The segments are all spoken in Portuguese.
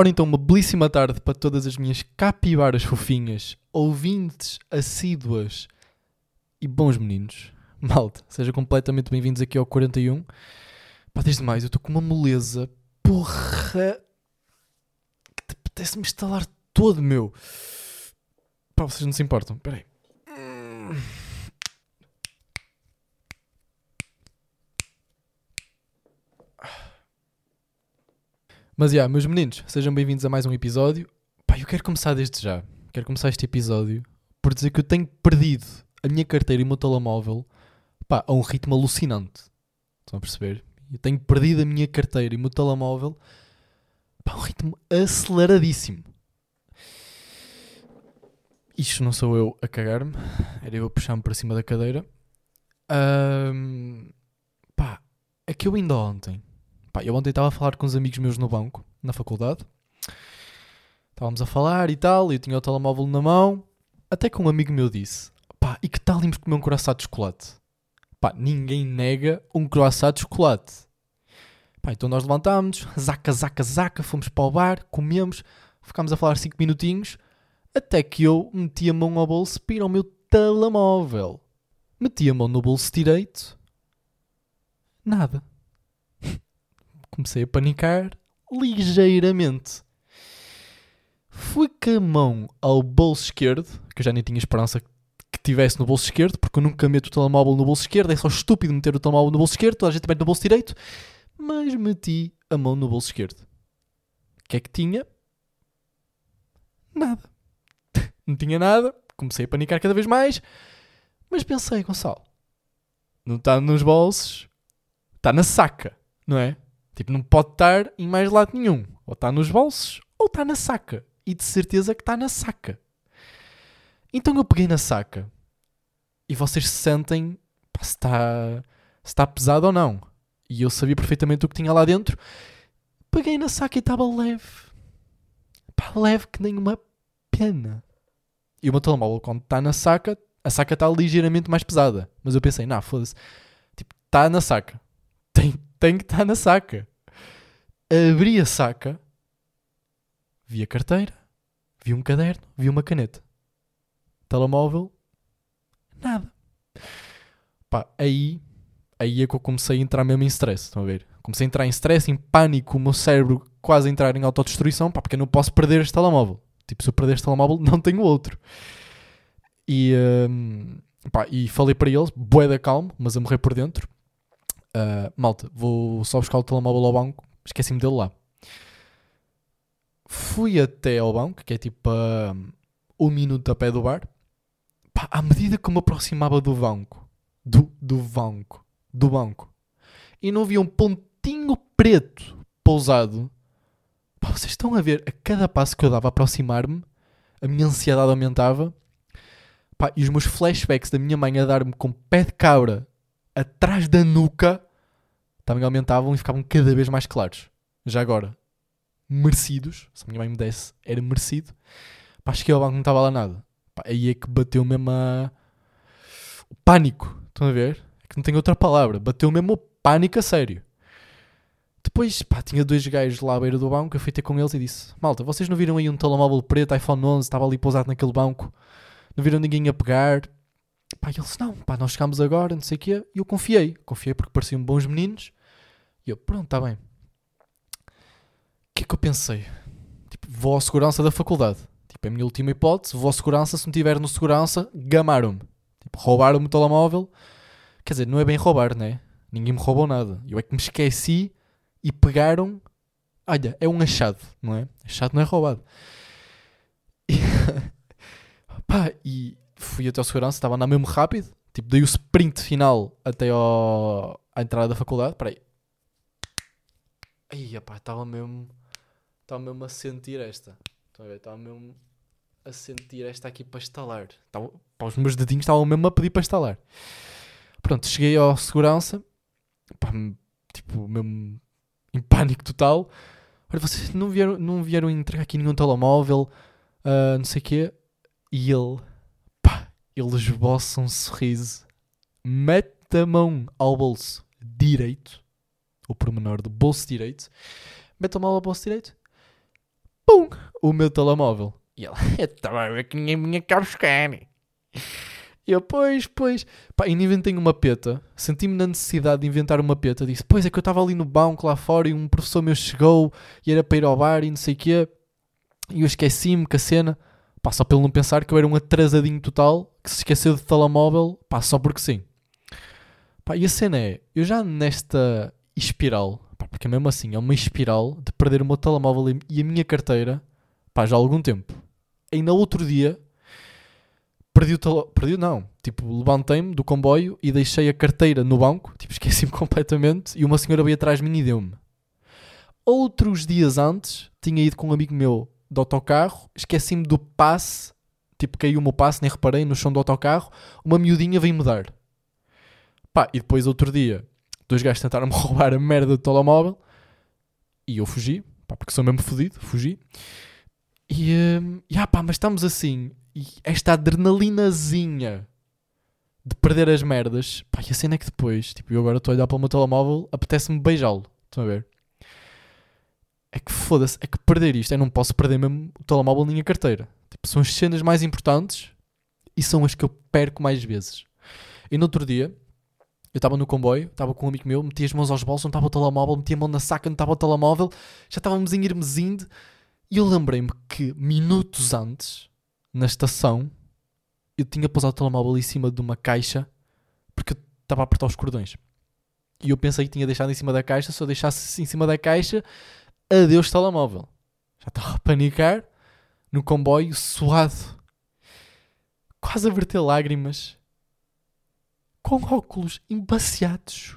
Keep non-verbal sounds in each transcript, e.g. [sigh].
Ora então, uma belíssima tarde para todas as minhas capibaras fofinhas, ouvintes assíduas e bons meninos. [laughs] Malta, sejam completamente bem-vindos aqui ao 41. Pá, desde mais, eu estou com uma moleza, porra, que te apetece-me instalar todo, meu. Pá, vocês não se importam, peraí. Mas, já, meus meninos, sejam bem-vindos a mais um episódio. Pá, eu quero começar desde já. Quero começar este episódio por dizer que eu tenho perdido a minha carteira e o meu telemóvel pá, a um ritmo alucinante. Estão a perceber? Eu tenho perdido a minha carteira e o meu telemóvel pá, a um ritmo aceleradíssimo. Isto não sou eu a cagar-me, era eu a puxar-me para cima da cadeira. Ahm, pá, é que eu ainda ontem, pá, eu ontem estava a falar com uns amigos meus no banco, na faculdade. Estávamos a falar e tal, e eu tinha o telemóvel na mão. Até que um amigo meu disse: pá, e que tal irmos comer um croissant de chocolate? Pá, ninguém nega um croissant de chocolate. Pá, então nós levantámos, zaca, zaca, zaca, fomos para o bar, comemos, ficámos a falar 5 minutinhos, até que eu meti a mão ao bolso para ir ao meu telemóvel. Meti a mão no bolso direito, nada. Comecei a panicar ligeiramente. Fui com a mão ao bolso esquerdo, que eu já nem tinha esperança que tivesse no bolso esquerdo, porque eu nunca meto o telemóvel no bolso esquerdo, é só estúpido meter o telemóvel no bolso esquerdo, toda a gente mete no bolso direito, mas meti a mão no bolso esquerdo. O que é que tinha? Nada. [laughs] Não tinha nada, comecei a panicar cada vez mais, mas pensei, Gonçalo, não está nos bolsos, está na saca, não é? Tipo, não pode estar em mais lado nenhum. Ou está nos bolsos, ou está na saca. E de certeza que está na saca. Então eu peguei na saca. E vocês se sentem pá, se está está pesado ou não. E eu sabia perfeitamente o que tinha lá dentro. Peguei na saca e estava leve. Pá, leve que nem uma pena. E o meu telemóvel, quando está na saca, a saca está ligeiramente mais pesada. Mas eu pensei, não, foda-se. Tipo, está na saca. Tem, tem que estar na saca. Abri a saca, vi a carteira, vi um caderno, vi uma caneta. Telemóvel, nada. Pá, aí, aí é que eu comecei a entrar mesmo em stress, estão a ver? Comecei a entrar em stress, em pânico, o meu cérebro quase a entrar em autodestruição, pá, porque eu não posso perder este telemóvel. Tipo, se eu perder este telemóvel, [laughs] não tenho outro. E, hum, pá, e falei para eles, bué da calmo, mas a morrer por dentro. Uh, malta, vou só buscar o telemóvel ao banco, esqueci-me dele lá. Fui até ao banco, que é tipo a um minuto a pé do bar. Pá, à medida que me aproximava do banco, do, do banco, do banco, e não via um pontinho preto pousado, pá, vocês estão a ver, a cada passo que eu dava a aproximar-me, a minha ansiedade aumentava, pá, e os meus flashbacks da minha mãe a dar-me com pé de cabra atrás da nuca também aumentavam e ficavam cada vez mais claros. Já agora, merecidos, se a minha mãe me desse, era merecido. Pá, cheguei ao banco não estava lá nada. Pá, aí é que bateu mesmo a... o pânico. Estão a ver? É que não tenho outra palavra. Bateu mesmo o pânico a sério. Depois, pá, tinha dois gajos lá à beira do banco. Eu fui ter com eles e disse: Malta, vocês não viram aí um telemóvel preto, iPhone 11, estava ali pousado naquele banco? Não viram ninguém a pegar? Pá, eles: Não, pá, nós chegámos agora, não sei o quê. E eu confiei. Confiei porque pareciam bons meninos. Eu: Pronto, está bem. O que é que eu pensei? Tipo, vou à segurança da faculdade. Tipo, é a minha última hipótese. Vou à segurança. Se não tiver no segurança, gamaram-me. Tipo, roubaram-me o telemóvel. Quer dizer, não é bem roubar, né? Ninguém me roubou nada. Eu é que me esqueci e pegaram. Olha, é um achado, não é? Achado não é roubado. E, [laughs] pá, e fui até ao segurança, estava a andar mesmo rápido. Tipo, dei o sprint final até ao, à entrada da faculdade. Peraí. Aí, pá, estava mesmo. Estava mesmo a sentir esta. Estão a ver? Estava mesmo a sentir esta aqui para instalar. Estava, pá, os meus dedinhos estavam mesmo a pedir para instalar. Pronto, cheguei ao segurança. Pá, tipo, mesmo em pânico total. Olha, vocês não vieram, não vieram entregar aqui nenhum telemóvel, ah, não sei o quê. E ele, pá, ele esboça um sorriso, mete a mão ao bolso direito, o pormenor do bolso direito, mete a mão ao bolso direito, pum, o meu telemóvel. E ela, eu estava a ver que ninguém vinha cá buscar. E eu, pois, pois. Pá, e inventei uma peta. Senti-me na necessidade de inventar uma peta. Disse, pois é que eu estava ali no banco lá fora e um professor meu chegou e era para ir ao bar e não sei o quê. E eu esqueci-me que a cena, pá, só pelo não pensar que eu era um atrasadinho total, que se esqueceu de telemóvel, pá, só porque sim. Pá, e a cena é, eu já nesta espiral, pá, porque mesmo assim é uma espiral de perder o meu telemóvel e a minha carteira, pá, já há algum tempo. Ainda outro dia, perdi o telemóvel, perdi não, tipo, levantei-me do comboio e deixei a carteira no banco, tipo, [laughs] esqueci-me completamente e uma senhora veio atrás de mim e deu-me. Outros dias antes, tinha ido com um amigo meu de autocarro, esqueci-me do passe, tipo, caiu o meu passe, nem reparei, no chão do autocarro, uma miudinha veio-me dar. Pá, e depois outro dia, dois gajos tentaram-me [laughs] roubar a merda do telemóvel e eu fugi, pá, porque sou mesmo fodido, fugi. E, hum, e ah, pá, mas estamos assim, e esta adrenalinazinha de perder as merdas, pá, e a cena é que depois, tipo, eu agora estou a olhar para o meu telemóvel, apetece-me beijá-lo, estão a ver? É que foda-se, é que perder isto, eu não posso perder mesmo o telemóvel nem a carteira. Tipo, são as cenas mais importantes e são as que eu perco mais vezes. E no outro dia, eu estava no comboio, estava com um amigo meu, meti as mãos aos bolsos, não estava o telemóvel, meti a mão na saca, não estava o telemóvel, já estávamos em Irmesinde e eu lembrei-me que minutos antes, na estação, eu tinha pousado o telemóvel em cima de uma caixa porque eu estava a apertar os cordões. E eu pensei que tinha deixado em cima da caixa, se eu deixasse em cima da caixa, adeus telemóvel. Já estava a panicar no comboio, suado, quase a verter lágrimas, com óculos embaciados.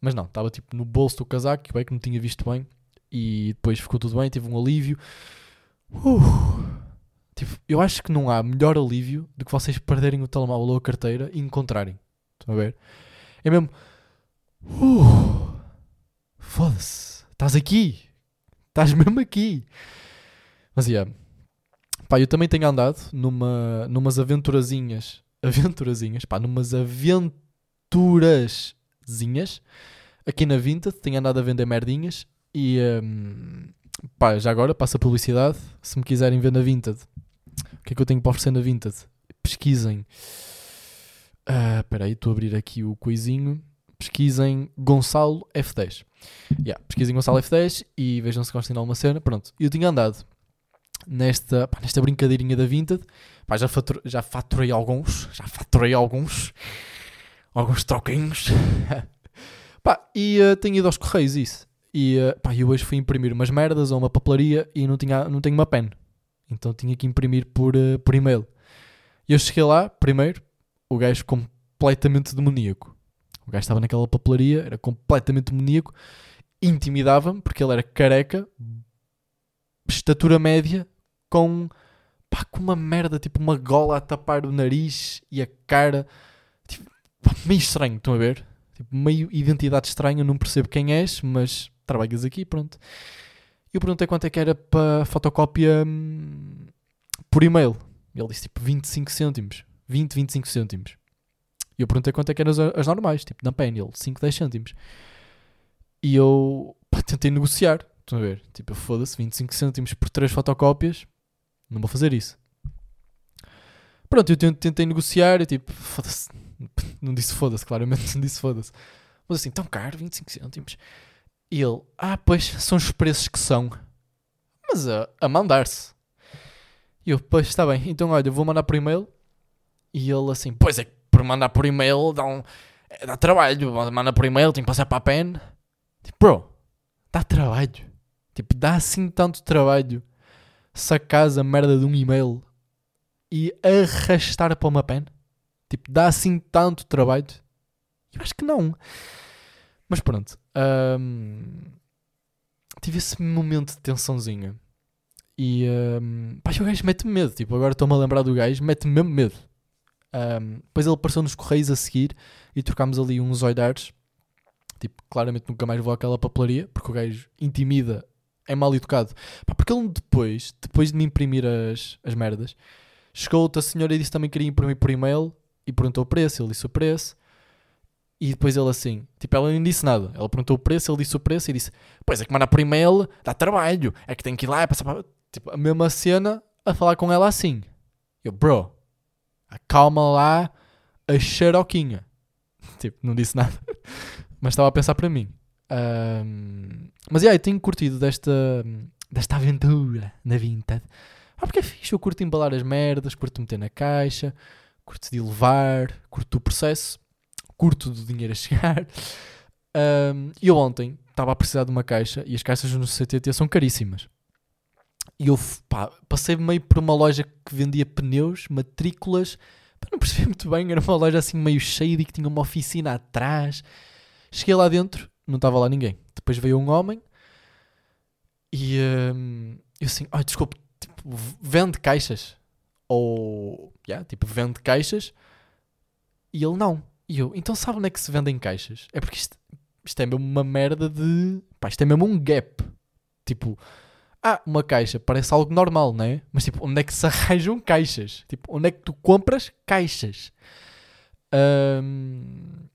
Mas não, estava tipo no bolso do casaco, que é que não tinha visto bem, e depois ficou tudo bem, tive um alívio. Uh, tipo, eu acho que não há melhor alívio do que vocês perderem o telemóvel ou a carteira e encontrarem. Estão a ver? É mesmo. Uh, Foda-se. Estás aqui. Estás mesmo aqui. Mas yeah. Pá, eu também tenho andado numa, numas aventurazinhas. Aventurazinhas, pá, numas aventurazinhas aqui na Vinted. Tenho andado a vender merdinhas. E hum, pá, já agora passa a publicidade. Se me quiserem ver na Vinted, o que é que eu tenho para oferecer na Vinted? Pesquisem. Ah, Espera aí, estou a abrir aqui o coisinho. Pesquisem Gonçalo F10. Yeah, pesquisem Gonçalo F10 e vejam se de alguma cena. Pronto, eu tinha andado nesta, pá, nesta brincadeirinha da Vinted. Pá, já, fatur, já faturei alguns. Já faturei alguns. Alguns troquinhos. [laughs] pá, e uh, tenho ido aos correios isso. E uh, pá, eu hoje fui imprimir umas merdas ou uma papelaria e não, tinha, não tenho uma pen. Então tinha que imprimir por, uh, por e-mail. E eu cheguei lá, primeiro, o gajo completamente demoníaco. O gajo estava naquela papelaria, era completamente demoníaco, intimidava-me porque ele era careca, estatura média, com, pá, com uma merda, tipo uma gola a tapar o nariz e a cara, tipo, pá, meio estranho, estão a ver? Tipo, meio identidade estranha, não percebo quem és, mas trabalhas aqui, pronto. Eu perguntei quanto é que era para fotocópia hum, por e-mail. Ele disse tipo 25 cêntimos. 20, 25 cêntimos. E eu perguntei quanto é que eram as, as normais, tipo na pen, ele 5, 10 cêntimos. E eu pá, tentei negociar. Estão a ver? Tipo, foda-se, 25 cêntimos por 3 fotocópias. Não vou fazer isso. Pronto, eu tentei negociar e tipo, foda-se. [laughs] Não disse foda-se, claramente não disse foda-se. Mas assim, tão caro, 25 cêntimos. E ele, ah, pois, são os preços que são. Mas a, a mandar-se. E eu, pois, está bem, então olha, eu vou mandar por e-mail. E ele assim, pois é, por mandar por e-mail dá, um, dá trabalho. Manda por e-mail, tem que passar para a pen. Tipo, bro, dá trabalho. Tipo, dá assim tanto trabalho sacar a merda de um e-mail e arrastar para uma pen. Tipo, dá assim tanto trabalho. Eu acho que não. Mas pronto. hum, tive esse momento de tensãozinha. E hum, pá, o gajo mete-me medo. Tipo, agora estou-me a lembrar do gajo, mete-me mesmo medo. Um, depois ele apareceu nos correios a seguir e trocámos ali uns olhares. Tipo, claramente nunca mais vou àquela papelaria porque o gajo intimida, é mal educado. Pá, porque ele depois, depois de me imprimir as, as merdas, chegou outra senhora e disse também que queria imprimir por e-mail e perguntou o preço. Ele disse o preço. E depois ele assim, tipo, ela nem disse nada. Ela perguntou o preço, ele disse o preço e disse: Pois é que mandar por e-mail dá trabalho, é que tem que ir lá e passar para. Tipo, a mesma cena a falar com ela assim. Eu, bro, acalma lá a xeroquinha. [laughs] Tipo, não disse nada, [laughs] mas estava a pensar para mim. Um, mas yeah, tenho curtido desta, desta aventura na Vinted. Ah, porque é fixe, eu curto embalar as merdas, curto meter na caixa, curto de levar, curto o processo, curto do dinheiro a [laughs] chegar. Um, e eu ontem estava a precisar de uma caixa e as caixas no CTT são caríssimas. E eu pá, passei meio por uma loja que vendia pneus, matrículas, pá, não percebi muito bem, era uma loja assim meio cheia e que tinha uma oficina atrás. Cheguei lá dentro, não estava lá ninguém. Depois veio um homem e um, eu assim, ai, desculpe, tipo, vende caixas? Ou, yeah, tipo, vende caixas? E ele não. E eu, então sabe onde é que se vendem caixas? É porque isto, isto é mesmo uma merda de. Pá, isto é mesmo um gap. Tipo, ah, uma caixa parece algo normal, não é? Mas tipo, onde é que se [laughs] arranjam caixas? Tipo, onde é que tu compras caixas? Um,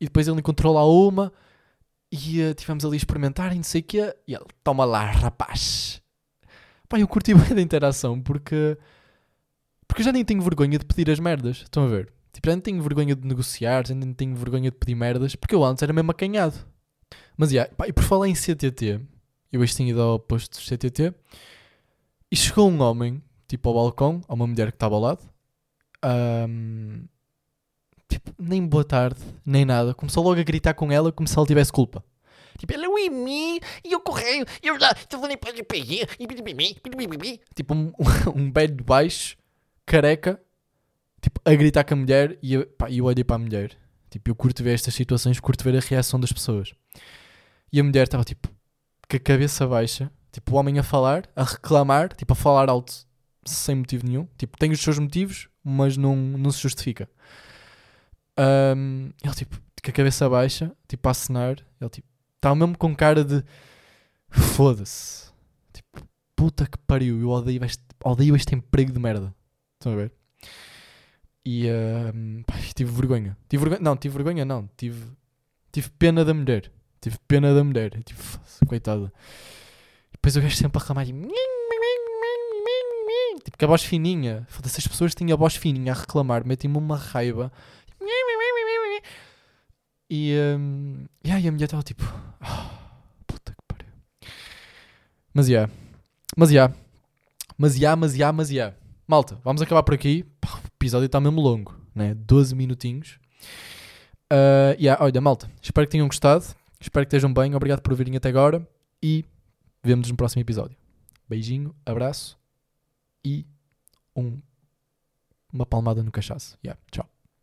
e depois ele encontrou lá uma e uh, tivemos ali a experimentar e não sei o quê. E ele, toma lá, rapaz. Pá, eu curti [laughs] bem da interação porque. Porque eu já nem tenho vergonha de pedir as merdas. Estão a ver? Tipo, já nem tenho vergonha de negociar, já nem tenho vergonha de pedir merdas, porque eu antes era mesmo acanhado. Mas, yeah, pá, e por falar em CTT, eu hoje tinha ido ao posto de CTT, e chegou um homem, tipo, ao balcão, a uma mulher que estava ao lado, um, tipo, nem boa tarde, nem nada, começou logo a gritar com ela como se ela tivesse culpa. Tipo, ela é mim, e eu correio, e eu já estou nem para pegar, tipo, um, [laughs] um velho baixo, careca, tipo, a gritar com a mulher e eu, pá, eu olhei para a mulher. Tipo, eu curto ver estas situações, curto ver a reação das pessoas. E a mulher estava tipo, com a cabeça baixa, tipo, o homem a falar, a reclamar, tipo, a falar alto, sem motivo nenhum. Tipo, tem os seus motivos, mas não, não se justifica. Um, ele, tipo, com a cabeça baixa, tipo, a acenar, ele, tipo, estava mesmo com cara de foda-se. Tipo, puta que pariu, eu odeio este, odeio este emprego de merda. Estão a ver? E uh, pá, tive vergonha. Tive vergonha. Não, tive vergonha, não. Tive, tive pena da mulher. Tive pena da mulher. Tive, coitada. E depois o gajo sempre a reclamar. Tipo, tipo, com a voz fininha. Foda-se, as pessoas tinham a voz fininha a reclamar. Metem-me uma raiva. E, um, yeah, e a mulher estava tipo. Oh, puta que pariu. Mas yeah. Mas yeah. Mas yeah, mas yeah, mas yeah. Malta, vamos acabar por aqui. O episódio está mesmo longo, né? 12 minutinhos. Uh, yeah, olha, malta, espero que tenham gostado. Espero que estejam bem. Obrigado por virem até agora. E vemos no próximo episódio. Beijinho, abraço e um, uma palmada no cachaço. Yeah, tchau.